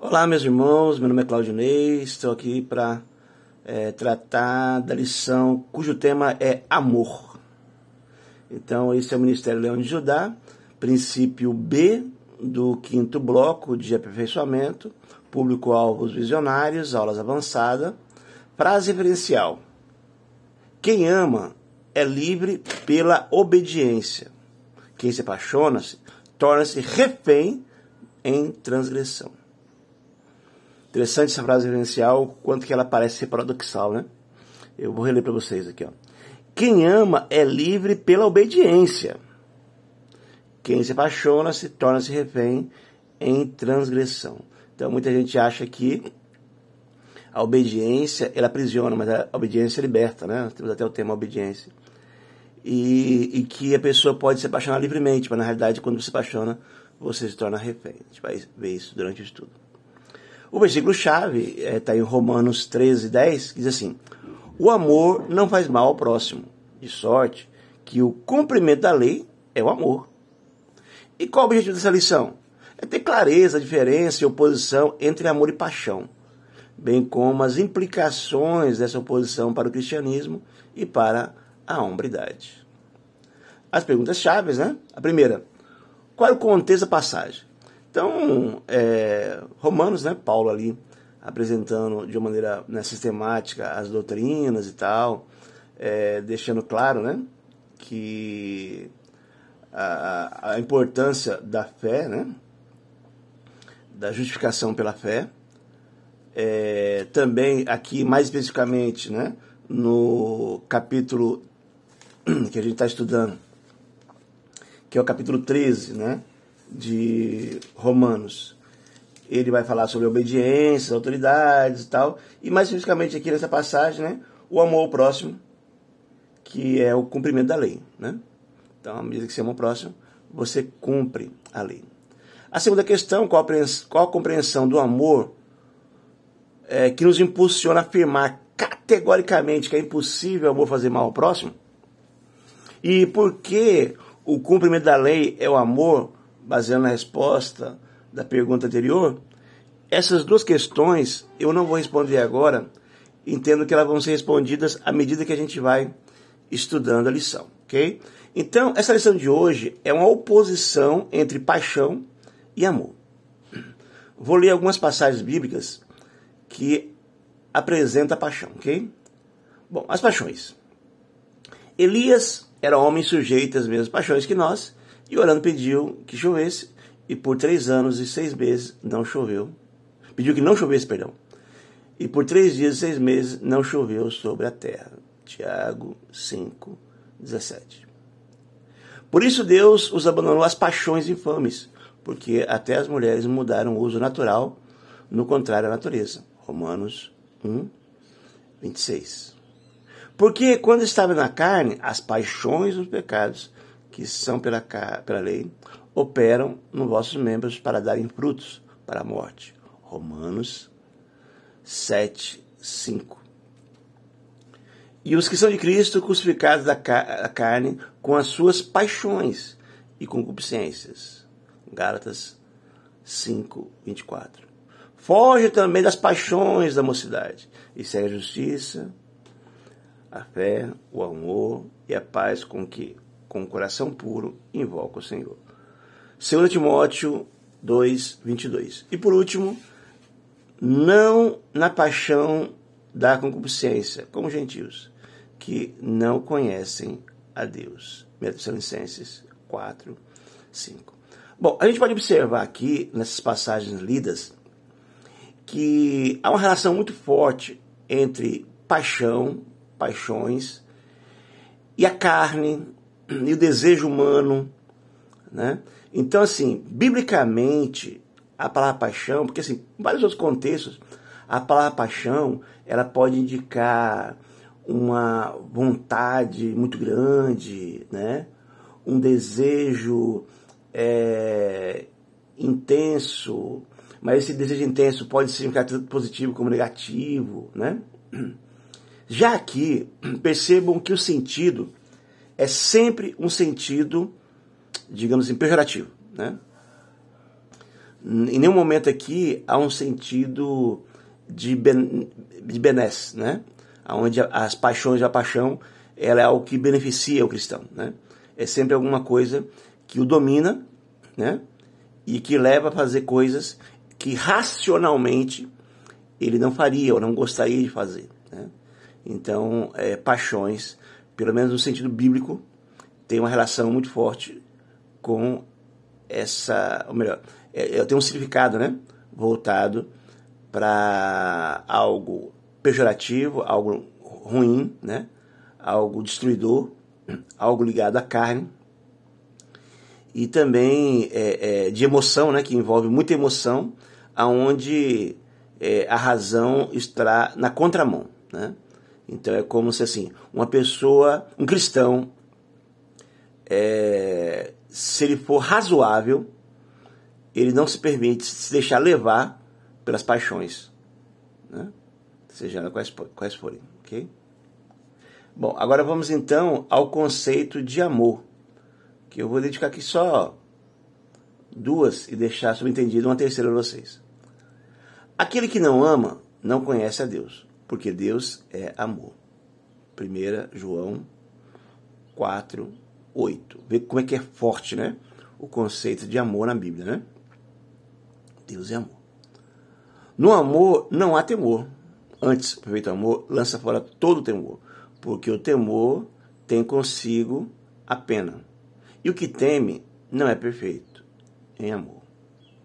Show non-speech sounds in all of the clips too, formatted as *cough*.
Olá, meus irmãos. Meu nome é Claudinei. Estou aqui para é, tratar da lição cujo tema é amor. Então, esse é o Ministério Leão de Judá, princípio B do quinto bloco de aperfeiçoamento, público-alvos visionários, aulas avançadas, frase referencial. Quem ama é livre pela obediência. Quem se apaixona-se torna-se refém em transgressão. Interessante essa frase referencial, quanto que ela parece ser paradoxal, né? Eu vou reler para vocês aqui, ó. Quem ama é livre pela obediência. Quem se apaixona se torna-se refém em transgressão. Então muita gente acha que a obediência ela aprisiona, mas a obediência liberta, né? Temos até o tema obediência. E, e, que a pessoa pode se apaixonar livremente, mas na realidade quando se apaixona, você se torna refém. A gente vai ver isso durante o estudo. O versículo-chave está é, em Romanos 13, 10, que diz assim: O amor não faz mal ao próximo, de sorte que o cumprimento da lei é o amor. E qual o objetivo dessa lição? É ter clareza, diferença e oposição entre amor e paixão bem como as implicações dessa oposição para o cristianismo e para a hombridade. As perguntas chaves, né? A primeira, qual é o contexto da passagem? Então, é, Romanos, né? Paulo ali apresentando de uma maneira né, sistemática as doutrinas e tal, é, deixando claro, né? Que a, a importância da fé, né? Da justificação pela fé, é, também aqui mais especificamente, né, no capítulo *clears throat* que a gente está estudando, que é o capítulo 13, né, de Romanos. Ele vai falar sobre obediência, autoridades e tal, e mais especificamente aqui nessa passagem, né, o amor ao próximo, que é o cumprimento da lei, né? Então, à medida que você ama o próximo, você cumpre a lei. A segunda questão, qual a compreensão do amor é, que nos impulsiona a afirmar categoricamente que é impossível o amor fazer mal ao próximo? E por que o cumprimento da lei é o amor, baseado na resposta da pergunta anterior? Essas duas questões eu não vou responder agora, entendo que elas vão ser respondidas à medida que a gente vai estudando a lição, ok? Então, essa lição de hoje é uma oposição entre paixão e amor. Vou ler algumas passagens bíblicas que apresenta a paixão, ok? Bom, as paixões. Elias era homem sujeito às mesmas paixões que nós, e orando pediu que chovesse, e por três anos e seis meses não choveu. Pediu que não chovesse, perdão. E por três dias e seis meses não choveu sobre a terra. Tiago 5, 17. Por isso Deus os abandonou às paixões infames, porque até as mulheres mudaram o uso natural, no contrário à natureza. Romanos 1, 26. Porque quando estava na carne, as paixões dos pecados, que são pela, pela lei, operam nos vossos membros para darem frutos para a morte. Romanos 7, 5. E os que são de Cristo, crucificados da carne com as suas paixões e concupiscências. Gálatas 5, 24. Foge também das paixões da mocidade e segue a justiça, a fé, o amor e a paz com que, com o coração puro, invoca o Senhor. 2 Timóteo 2, 22. E por último, não na paixão da concupiscência, como gentios, que não conhecem a Deus. 1 Tessalonicenses 4, 5. Bom, a gente pode observar aqui, nessas passagens lidas, que há uma relação muito forte entre paixão, paixões, e a carne, e o desejo humano, né? Então, assim, biblicamente, a palavra paixão, porque assim, em vários outros contextos, a palavra paixão, ela pode indicar uma vontade muito grande, né? Um desejo é, intenso, mas esse desejo intenso pode significar tanto positivo como negativo, né? *clears throat* Já aqui, percebam que o sentido é sempre um sentido, digamos assim, pejorativo, né? Em nenhum momento aqui há um sentido de, ben, de benesse, né? Onde as paixões, a paixão, ela é algo que beneficia o cristão, né? É sempre alguma coisa que o domina, né? E que leva a fazer coisas que racionalmente ele não faria ou não gostaria de fazer. Né? Então, é, paixões, pelo menos no sentido bíblico, tem uma relação muito forte com essa, ou melhor, é, tem um significado, né, voltado para algo pejorativo, algo ruim, né, algo destruidor, algo ligado à carne, e também é, é, de emoção, né, que envolve muita emoção, aonde é, a razão está na contramão, né? Então é como se assim, uma pessoa, um cristão, é, se ele for razoável, ele não se permite se deixar levar pelas paixões, né? seja quais, quais forem, ok? Bom, agora vamos então ao conceito de amor, que eu vou dedicar aqui só duas e deixar subentendido uma terceira para vocês. Aquele que não ama não conhece a Deus, porque Deus é amor. 1 João 4, 8. Vê como é que é forte, né? O conceito de amor na Bíblia, né? Deus é amor. No amor não há temor. Antes, o perfeito amor lança fora todo o temor, porque o temor tem consigo a pena. E o que teme não é perfeito em amor.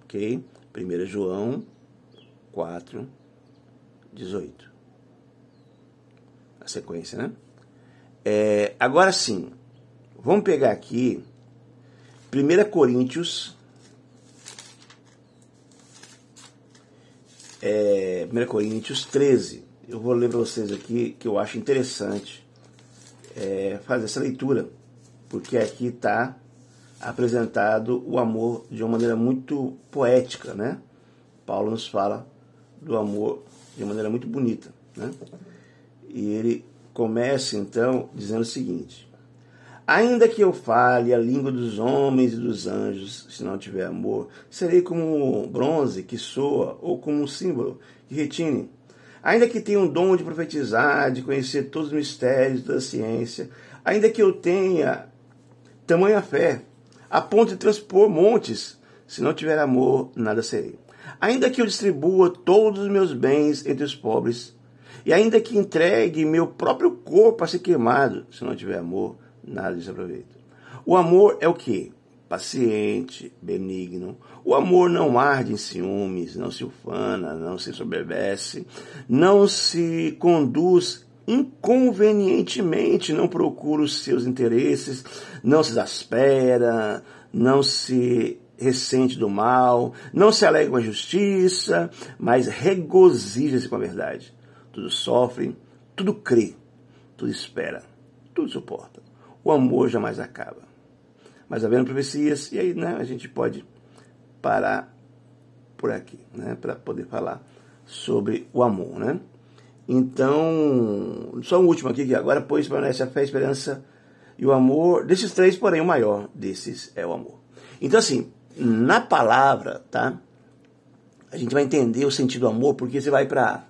Ok? 1 João 4, 18. A sequência, né? É, agora sim, vamos pegar aqui 1 Coríntios. É, 1 Coríntios 13. Eu vou ler para vocês aqui que eu acho interessante é, fazer essa leitura, porque aqui está apresentado o amor de uma maneira muito poética, né? Paulo nos fala do amor de maneira muito bonita. Né? E ele começa então dizendo o seguinte: Ainda que eu fale a língua dos homens e dos anjos, se não tiver amor, serei como bronze que soa ou como um símbolo que retine. Ainda que tenha um dom de profetizar, de conhecer todos os mistérios da ciência, ainda que eu tenha tamanha fé, a ponto de transpor montes, se não tiver amor, nada serei. Ainda que eu distribua todos os meus bens entre os pobres, e ainda que entregue meu próprio corpo a ser queimado, se não tiver amor, nada disso aproveita. O amor é o que? Paciente, benigno. O amor não arde em ciúmes, não se ufana, não se soberbece, não se conduz inconvenientemente, não procura os seus interesses, não se exaspera, não se ressente do mal, não se alegra com a justiça, mas regozija-se com a verdade. Tudo sofre, tudo crê, tudo espera, tudo suporta. O amor jamais acaba. Mas havendo profecias, e aí né, a gente pode parar por aqui, né, para poder falar sobre o amor, né? Então, só um último aqui, que agora, pois, permanece a fé, a esperança e o amor. Desses três, porém, o maior desses é o amor. Então, assim, na palavra, tá? A gente vai entender o sentido do amor, porque você vai para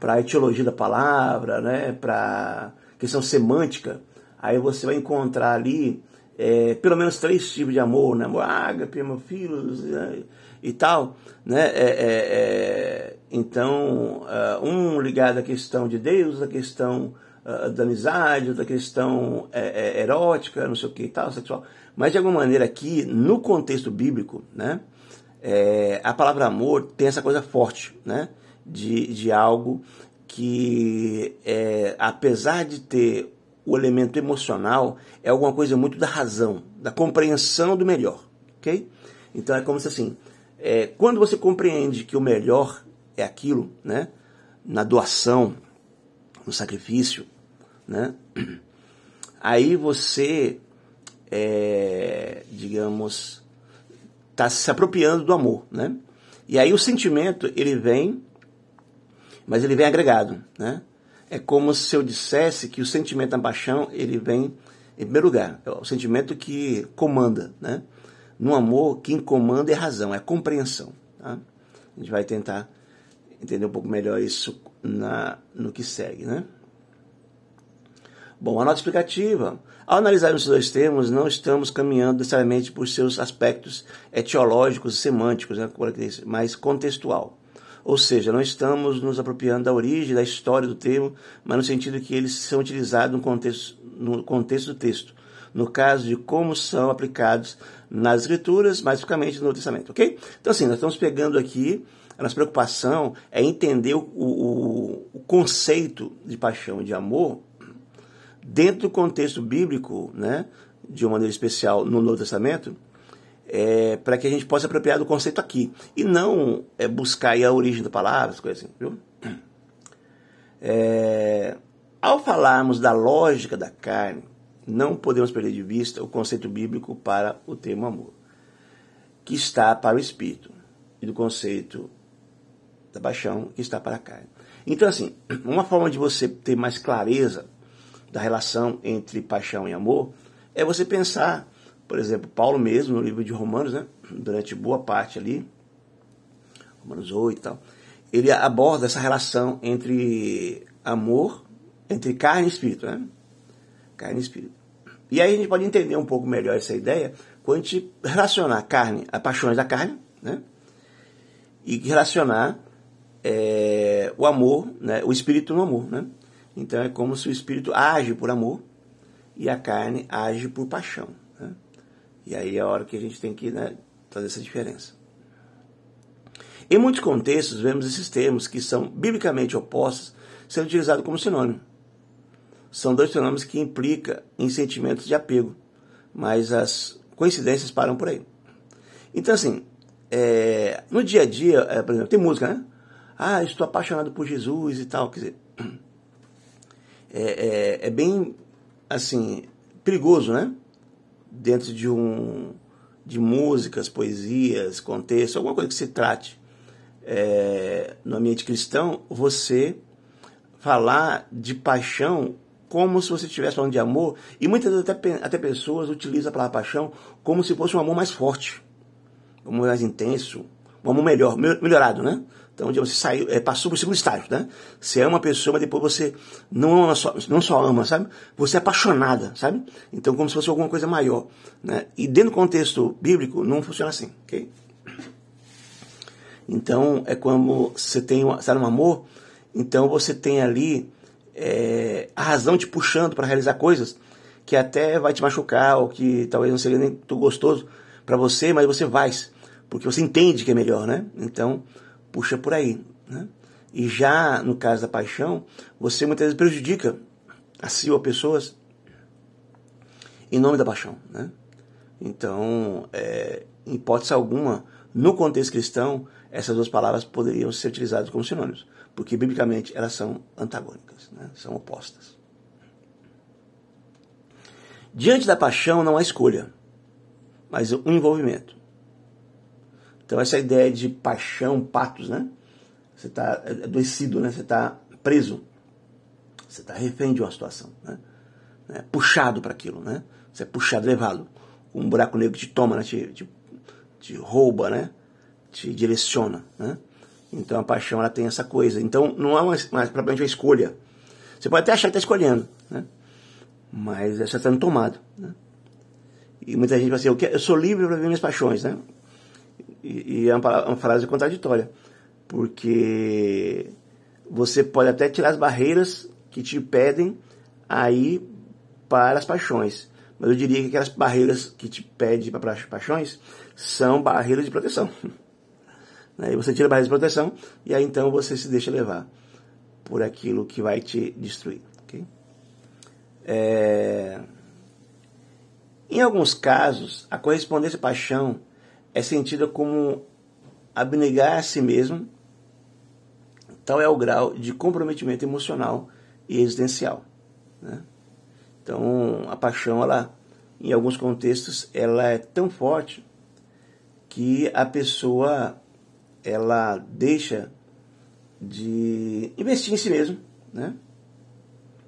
para a etiologia da palavra, né? Para questão semântica, aí você vai encontrar ali é, pelo menos três tipos de amor, né? Amor ágape, amor filhos né? e tal, né? É, é, é então, uh, um ligado à questão de Deus, à questão uh, da amizade, da questão é, é, erótica, não sei o que e tal, sexual. Mas de alguma maneira aqui, no contexto bíblico, né, a palavra amor tem essa coisa forte, né, de, de algo que, é, apesar de ter o elemento emocional, é alguma coisa muito da razão, da compreensão do melhor, ok? Então é como se assim, é, quando você compreende que o melhor é aquilo, né, na doação, no sacrifício, né, *clears throat* aí você é, digamos, está se apropriando do amor, né? E aí o sentimento, ele vem, mas ele vem agregado, né? É como se eu dissesse que o sentimento da paixão, ele vem em primeiro lugar, é o sentimento que comanda, né? No amor, quem comanda é razão, é compreensão. Tá? A gente vai tentar entender um pouco melhor isso na, no que segue, né? Bom, a nota explicativa. Ao analisar esses dois termos, não estamos caminhando necessariamente por seus aspectos etiológicos e semânticos, né, mas contextual. Ou seja, não estamos nos apropriando da origem, da história do termo, mas no sentido que eles são utilizados no contexto, no contexto do texto. No caso de como são aplicados nas escrituras, mais especificamente no Novo Testamento, ok? Então, assim, nós estamos pegando aqui, a nossa preocupação é entender o, o, o conceito de paixão e de amor dentro do contexto bíblico, né, de uma maneira especial no Novo Testamento, é, para que a gente possa apropriar do conceito aqui e não é, buscar a origem da palavra, as coisas assim, viu? É, ao falarmos da lógica da carne, não podemos perder de vista o conceito bíblico para o termo amor, que está para o espírito, e do conceito da paixão, que está para a carne. Então, assim, uma forma de você ter mais clareza da relação entre paixão e amor é você pensar, por exemplo, Paulo mesmo no livro de Romanos, né, durante boa parte ali, Romanos 8 e tal, ele aborda essa relação entre amor, entre carne e espírito, né? Carne e espírito. E aí a gente pode entender um pouco melhor essa ideia quando a gente relacionar carne, as paixões da carne, né? E relacionar é, o amor, né? o espírito no amor, né? Então é como se o espírito age por amor e a carne age por paixão. E aí é a hora que a gente tem que né, fazer essa diferença. Em muitos contextos, vemos esses termos que são biblicamente opostos sendo utilizados como sinônimo. São dois fenômenos que implicam em sentimentos de apego, mas as coincidências param por aí. Então, assim, é, no dia a dia, é, por exemplo, tem música, né? Ah, estou apaixonado por Jesus e tal. Quer dizer, *clears throat* é, é, é bem, assim, perigoso, né? Dentro de um de músicas, poesias, contexto, alguma coisa que se trate é, no ambiente cristão, você falar de paixão como se você estivesse falando de amor, e muitas vezes até, até pessoas utilizam a palavra paixão como se fosse um amor mais forte, um amor mais intenso, um amor melhor, melhorado, né? Então, você saiu, é, passou para o segundo estágio, né? Você ama uma pessoa, mas depois você não ama só, não só ama, sabe? Você é apaixonada, sabe? Então, como se fosse alguma coisa maior, né? E dentro do contexto bíblico, não funciona assim, ok? Então, é como você tem, está no amor, então você tem ali é, a razão te puxando para realizar coisas que até vai te machucar, ou que talvez não seja nem tão gostoso para você, mas você vai, porque você entende que é melhor, né? Então, puxa por aí. Né? E já no caso da paixão, você muitas vezes prejudica a si ou a pessoas em nome da paixão. Né? Então, é, em hipótese alguma, no contexto cristão, essas duas palavras poderiam ser utilizadas como sinônimos, porque biblicamente elas são antagônicas, né? são opostas. Diante da paixão não há escolha, mas um envolvimento. Então essa ideia de paixão, patos, né? Você está adoecido, né? Você está preso. Você está refém de uma situação, né? É, puxado para aquilo, né? Você é puxado, levado. Um buraco negro te toma, né? te, te, te rouba, né? Te direciona, né? Então a paixão ela tem essa coisa. Então não há mais, mais propriamente uma escolha. Você pode até achar que está escolhendo, né? Mas você está sendo tomado, né? E muita gente vai assim, eu, quero, eu sou livre para viver minhas paixões, né? E, é uma, uma frase contraditória, porque você pode até tirar as barreiras que te impedem aí para as paixões. Mas eu diria que aquelas barreiras que te pedem para as paixões são barreiras de proteção. Aí *laughs* você tira a barreira de proteção e aí então você se deixa levar por aquilo que vai te destruir. Okay? É... Em alguns casos, a correspondência paixão é sentida como abnegar a si mesmo, tal é o grau de comprometimento emocional e existencial. Né? Então, a paixão, ela, em alguns contextos, ela é tão forte que a pessoa ela deixa de investir em si mesmo, né?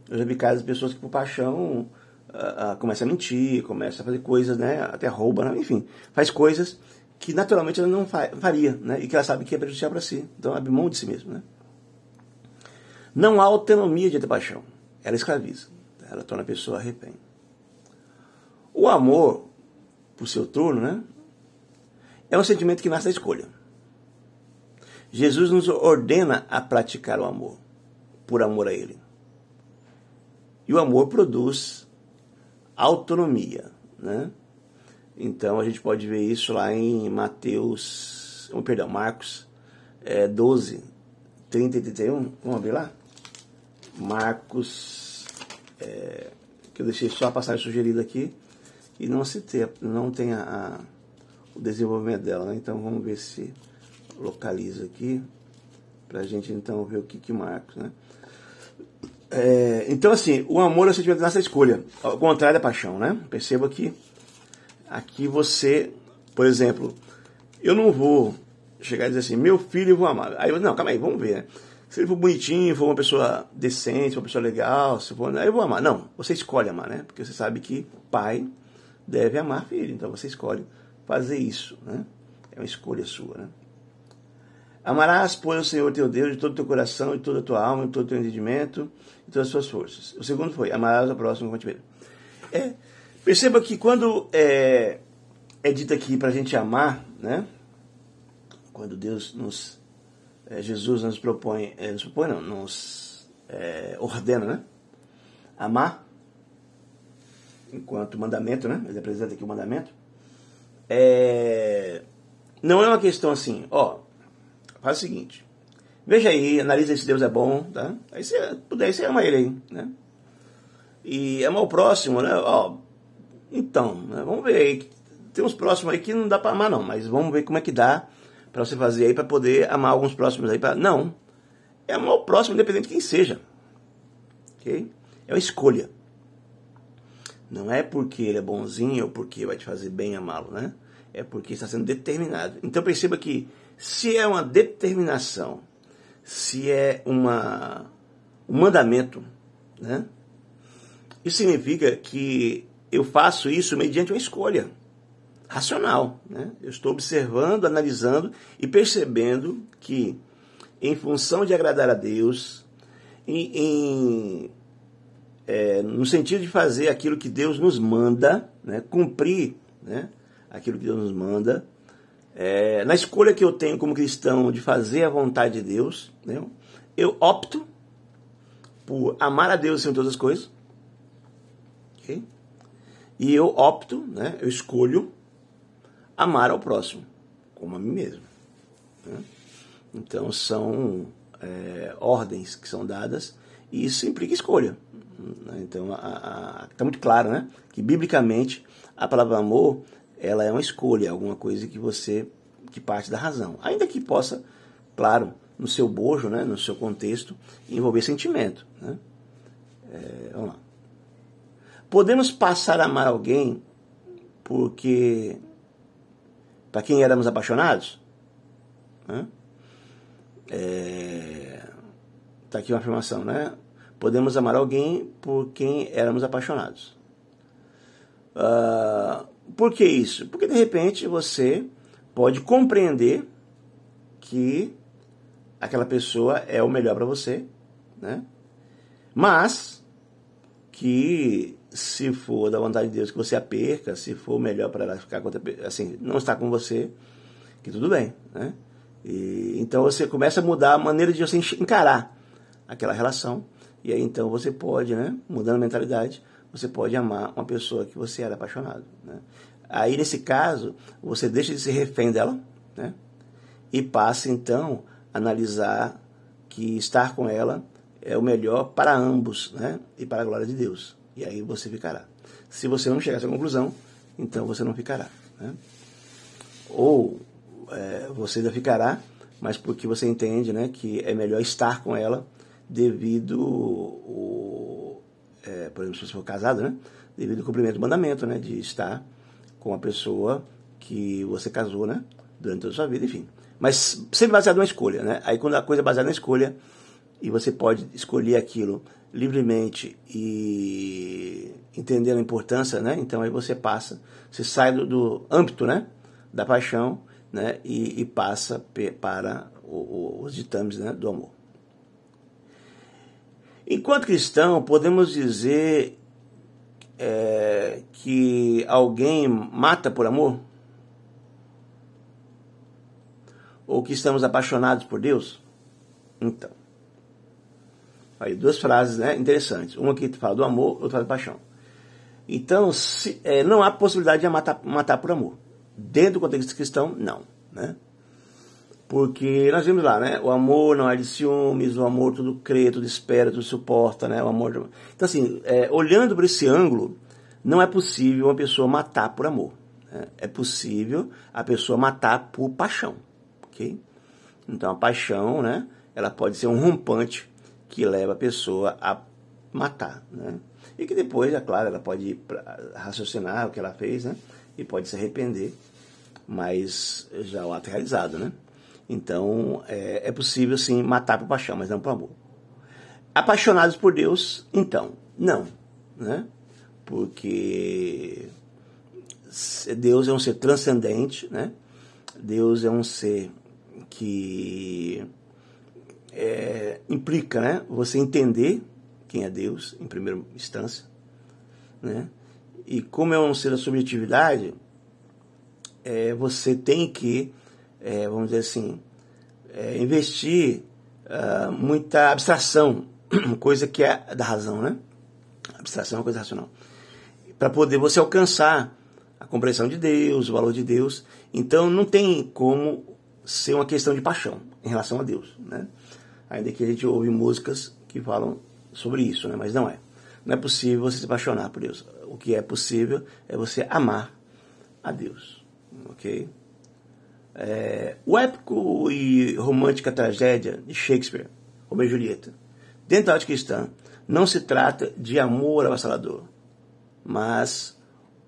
Eu já vi casos de pessoas que por paixão uh, começa a mentir, começa a fazer coisas, né? Até rouba, né? enfim, faz coisas que naturalmente ela não faria, né? E que ela sabe que é prejudicial para si. Então abre mão de si mesmo, né? Não há autonomia de paixão. Ela escraviza. Ela torna a pessoa refém. O amor, por seu turno, né? É um sentimento que nasce da escolha. Jesus nos ordena a praticar o amor, por amor a Ele. E o amor produz autonomia, né? Então a gente pode ver isso lá em Mateus, oh, perdão, Marcos é, 12, 30 e 31. Vamos ver lá? Marcos, é, que eu deixei só a passagem sugerida aqui e não citei, não tem a, a, o desenvolvimento dela, né? Então vamos ver se localiza aqui para a gente então ver o que que Marcos, né? É, então, assim, o amor é o sentimento dessa escolha, ao contrário da paixão, né? Perceba que aqui você, por exemplo, eu não vou chegar e dizer assim, meu filho eu vou amar. Aí eu, não, calma aí, vamos ver, né? Se ele for bonitinho, for uma pessoa decente, uma pessoa legal, se for, aí eu vou amar. Não, você escolhe amar, né? Porque você sabe que pai deve amar filho, então você escolhe fazer isso, né? É uma escolha sua, né? Amarás, pois, o Senhor teu Deus de todo o teu coração, de toda a tua alma, de todo o teu entendimento, de todas as tuas forças. O segundo foi, amarás ao próximo como te É, perceba que quando é, é dito aqui para a gente amar, né? Quando Deus nos, é, Jesus nos propõe, é, nos propõe não, nos é, ordena, né? Amar, enquanto mandamento, né? Ele apresenta aqui o mandamento. É, não é uma questão assim, ó, faz o seguinte. Veja aí, analisa se Deus é bom, tá? Aí você puder, você ama ele aí, né? E amar o próximo, né? Ó, então, né? vamos ver aí. Tem uns próximos aí que não dá para amar não, mas vamos ver como é que dá para você fazer aí para poder amar alguns próximos aí para não. É amar o próximo independente de quem seja. OK? É uma escolha. Não é porque ele é bonzinho ou porque vai te fazer bem amá-lo, né? É porque está sendo determinado. Então perceba que se é uma determinação, se é uma, um mandamento, né? Isso significa que eu faço isso mediante uma escolha racional. Né? Eu estou observando, analisando e percebendo que, em função de agradar a Deus, em, em é, no sentido de fazer aquilo que Deus nos manda, né? cumprir né? aquilo que Deus nos manda, é, na escolha que eu tenho como cristão de fazer a vontade de Deus, né, eu opto por amar a Deus em todas as coisas. Okay? E eu opto, né, eu escolho amar ao próximo, como a mim mesmo. Né? Então são é, ordens que são dadas e isso implica escolha. Né? Então está muito claro né, que biblicamente a palavra amor ela é uma escolha, alguma coisa que você que parte da razão. Ainda que possa, claro, no seu bojo, né, no seu contexto, envolver sentimento. Né? É, vamos lá. Podemos passar a amar alguém porque para quem éramos apaixonados? Né? É, tá aqui uma afirmação, né? Podemos amar alguém por quem éramos apaixonados. Uh, por que isso? Porque de repente você pode compreender que aquela pessoa é o melhor para você, né? Mas que se for da vontade de Deus que você a perca, se for melhor para ela ficar com assim, não estar com você, que tudo bem, né? E, então você começa a mudar a maneira de você encarar aquela relação e aí então você pode, né, mudando a mentalidade, você pode amar uma pessoa que você era apaixonado, né? Aí, nesse caso, você deixa de ser refém dela, né? E passa, então, a analisar que estar com ela é o melhor para ambos, né? E para a glória de Deus. E aí você ficará. Se você não chegar a essa conclusão, então você não ficará. Né? Ou é, você ainda ficará, mas porque você entende né, que é melhor estar com ela devido, o, é, por exemplo, se você for casado, né, devido ao cumprimento do mandamento, né, de estar com a pessoa que você casou, né? Durante toda a sua vida, enfim. Mas sempre baseado numa escolha, né? Aí quando a coisa é baseada na escolha, e você pode escolher aquilo livremente e entendendo a importância, né? Então aí você passa, você sai do, do âmbito, né? Da paixão, né? E, e passa para o, o, os ditames né? do amor. Enquanto cristão, podemos dizer é, que alguém mata por amor? Ou que estamos apaixonados por Deus? Então, aí duas frases né, interessantes. Uma que fala do amor, outra fala da paixão. Então, se, é, não há possibilidade de matar, matar por amor. Dentro do contexto cristão, não. Né? Porque nós vimos lá, né? O amor não é de ciúmes, o amor tudo crê, tudo espera, tudo suporta, né? O amor. Então, assim, é, olhando por esse ângulo, não é possível uma pessoa matar por amor. Né? É possível a pessoa matar por paixão, ok? Então, a paixão, né? Ela pode ser um rompante que leva a pessoa a matar, né? E que depois, é claro, ela pode raciocinar o que ela fez, né? E pode se arrepender, mas já o ato é realizado, né? Então, é, é possível sim matar por paixão, mas não por amor. Apaixonados por Deus, então, não, né? Porque Deus é um ser transcendente, né? Deus é um ser que é, implica, né? Você entender quem é Deus, em primeira instância, né? E como é um ser da subjetividade, é, você tem que é, vamos dizer assim, é, investir uh, muita abstração, *clears throat* coisa que é da razão, né? Abstração é uma coisa racional. Para poder você alcançar a compreensão de Deus, o valor de Deus. Então não tem como ser uma questão de paixão em relação a Deus, né? Ainda que a gente ouve músicas que falam sobre isso, né? Mas não é. Não é possível você se apaixonar por Deus. O que é possível é você amar a Deus, ok? É, o épico e romântica tragédia de Shakespeare, Romeu e Julieta, dentro da arte cristã, não se trata de amor avassalador, mas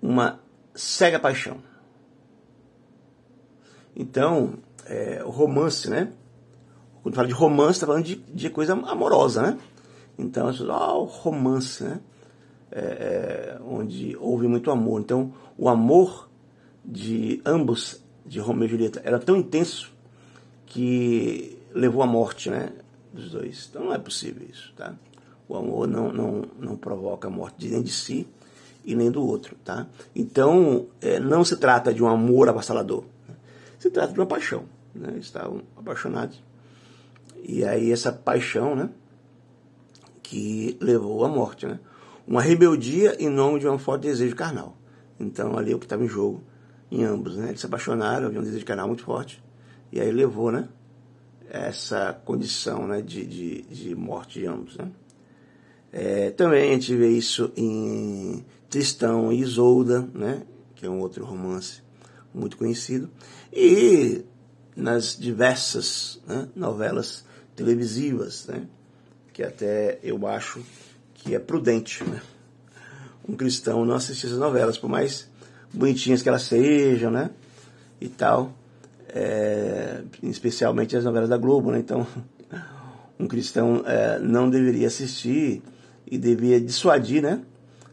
uma cega paixão. Então, é, o romance, né? Quando fala de romance, está falando de, de, coisa amorosa, né? Então, ah, o romance, né? É, é, onde houve muito amor. Então, o amor de ambos de Romeu e Julieta era tão intenso que levou à morte, né, dos dois. Então não é possível isso, tá? O amor não, não, não provoca a morte nem de si e nem do outro, tá? Então é, não se trata de um amor avassalador, né? se trata de uma paixão, né? Estavam apaixonados e aí essa paixão, né, que levou à morte, né? Uma rebeldia em nome de um forte desejo carnal. Então ali é o que estava em jogo em ambos, né? Eles se apaixonaram, havia um desejo carnal muito forte, e aí levou, né? Essa condição, né? De, de, de morte de ambos, né? É, também a gente vê isso em Tristão e Isolda, né? Que é um outro romance muito conhecido, e nas diversas né? novelas televisivas, né? Que até eu acho que é prudente, né? Um cristão não assistir essas novelas, por mais bonitinhas que elas sejam, né? E tal. É, especialmente as novelas da Globo, né? Então, *laughs* um cristão é, não deveria assistir e deveria dissuadir, né?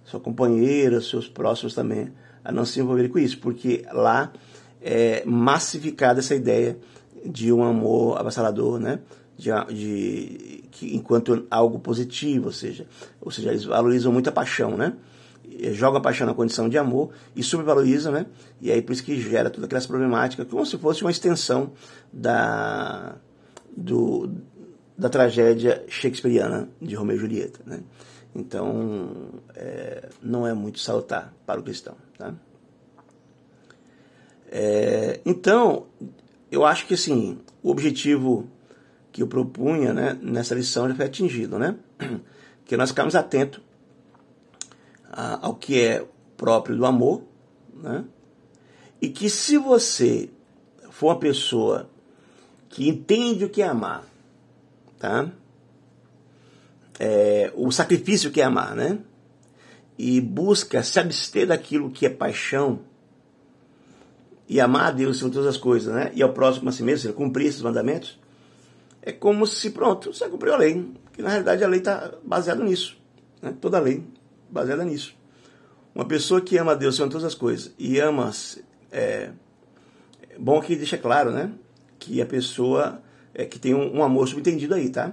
Sua companheira, seus próximos também, a não se envolverem com isso, porque lá é massificada essa ideia de um amor avassalador, né? De, de, que, enquanto algo positivo, ou seja, ou seja, eles valorizam muito a paixão, né? joga a paixão na condição de amor e subvaloriza, né? E aí por isso que gera toda aquela problemática, como se fosse uma extensão da, do, da tragédia shakespeariana de Romeu e Julieta, né? Então, é, não é muito salutar para o cristão, tá? É, então, eu acho que assim, o objetivo que eu propunha né, nessa lição já foi atingido, né? *clears throat* Que nós ficamos atentos ao que é próprio do amor, né? E que se você for uma pessoa que entende o que é amar, tá? É, o sacrifício que é amar, né? E busca se abster daquilo que é paixão e amar a Deus sobre todas as coisas, né? E ao próximo a si mesmo, cumprir esses mandamentos. É como se, pronto, você cumpriu a lei. Que na realidade a lei está baseada nisso. Né? Toda a lei baseada nisso. Uma pessoa que ama a Deus sobre todas as coisas e ama. É, bom que deixa claro, né? Que a pessoa é, que tem um, um amor subentendido aí, tá?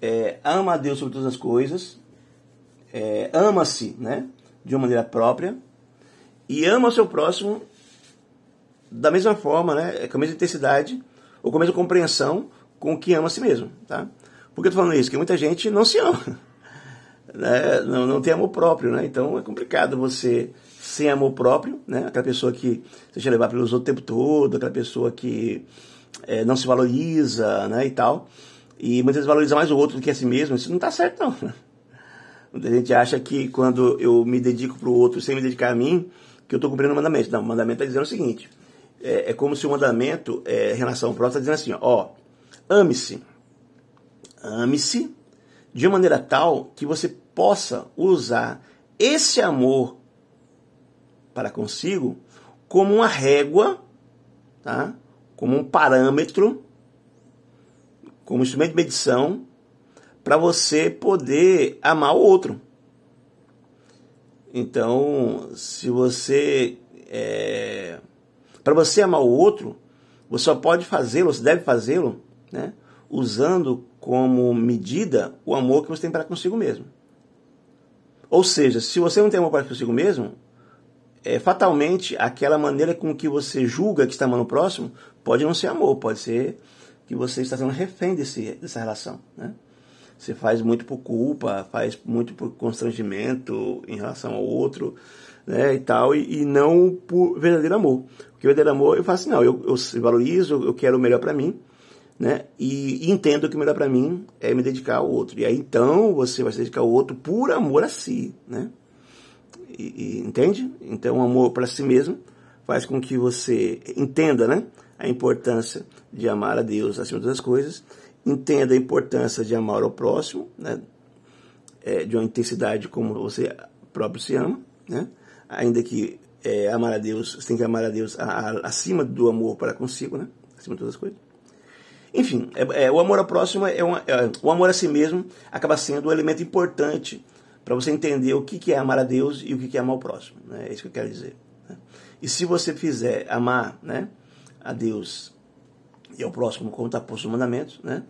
É, ama a Deus sobre todas as coisas, é, ama-se, né? De uma maneira própria e ama o seu próximo da mesma forma, né? Com a mesma intensidade ou com a mesma compreensão com que ama a si mesmo, tá? Por que eu tô falando isso? Porque muita gente não se ama, *laughs* né? não, não tem amor próprio, né? Então é complicado você sem amor próprio, né? Aquela pessoa que se deixa levar pelos outros o tempo todo, aquela pessoa que é, não se valoriza, né? E tal. E muitas vezes valoriza mais o outro do que a si mesmo. Isso não está certo, não. Muita gente acha que quando eu me dedico para o outro sem me dedicar a mim, que eu estou cumprindo o mandamento. Não, o mandamento está dizendo o seguinte: é, é, como se o mandamento, é, em relação ao próximo, está dizendo assim: ó, ame-se. Ame-se de maneira tal que você possa usar esse amor para consigo como uma régua, tá? como um parâmetro, como instrumento de medição, para você poder amar o outro. Então, se você. É, para você amar o outro, você só pode fazê-lo, você deve fazê-lo, né, usando como medida o amor que você tem para consigo mesmo. Ou seja, se você não tem amor para consigo mesmo, é, fatalmente aquela maneira com que você julga que está amando o próximo pode não ser amor, pode ser que você está sendo refém desse, dessa relação. Né? Você faz muito por culpa, faz muito por constrangimento em relação ao outro né, e tal, e, e não por verdadeiro amor. Porque verdadeiro amor, eu faço assim, não, eu, eu valorizo, eu quero o melhor para mim, né? E, entendo que o melhor para mim é me dedicar ao outro. E aí então você vai se dedicar ao outro por amor a si, né? E, e, entende? Então, o amor para si mesmo faz com que você entenda né, a importância de amar a Deus acima das coisas, entenda a importância de amar ao próximo, né, é, de uma intensidade como você próprio se ama, né, ainda que é, amar a Deus, você tem que amar a Deus a, a, acima do amor para consigo, né, acima de todas as coisas. Enfim, é, é, o amor ao próximo, é, uma, é, o amor a si mesmo acaba sendo um elemento importante para você entender o que, que é amar a Deus e o que, que é amar o próximo. Né? É isso que eu quero dizer. Né? E se você fizer amar né, a Deus e ao próximo como está posto nos mandamentos, né?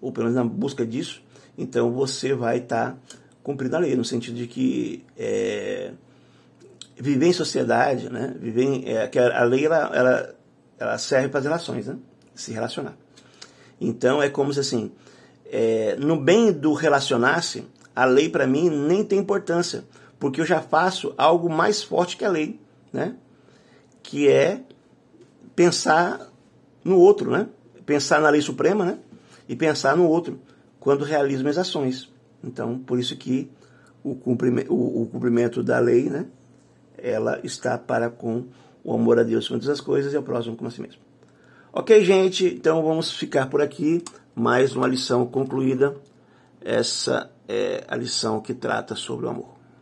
ou pelo menos na busca disso, então você vai estar tá cumprindo a lei, no sentido de que é, viver em sociedade, né? viver em, é, que a lei ela, ela, ela serve para as relações, né? se relacionar. Então é como se assim, é, no bem do relacionar-se, a lei para mim nem tem importância, porque eu já faço algo mais forte que a lei, né? Que é pensar no outro, né? Pensar na lei suprema, né? E pensar no outro quando realizo minhas ações. Então, por isso que o cumprimento, o, o cumprimento da lei, né? Ela está para com o amor a Deus com todas as coisas e ao próximo como a si mesmo. Ok, gente? Então vamos ficar por aqui. Mais uma lição concluída. Essa é a lição que trata sobre o amor.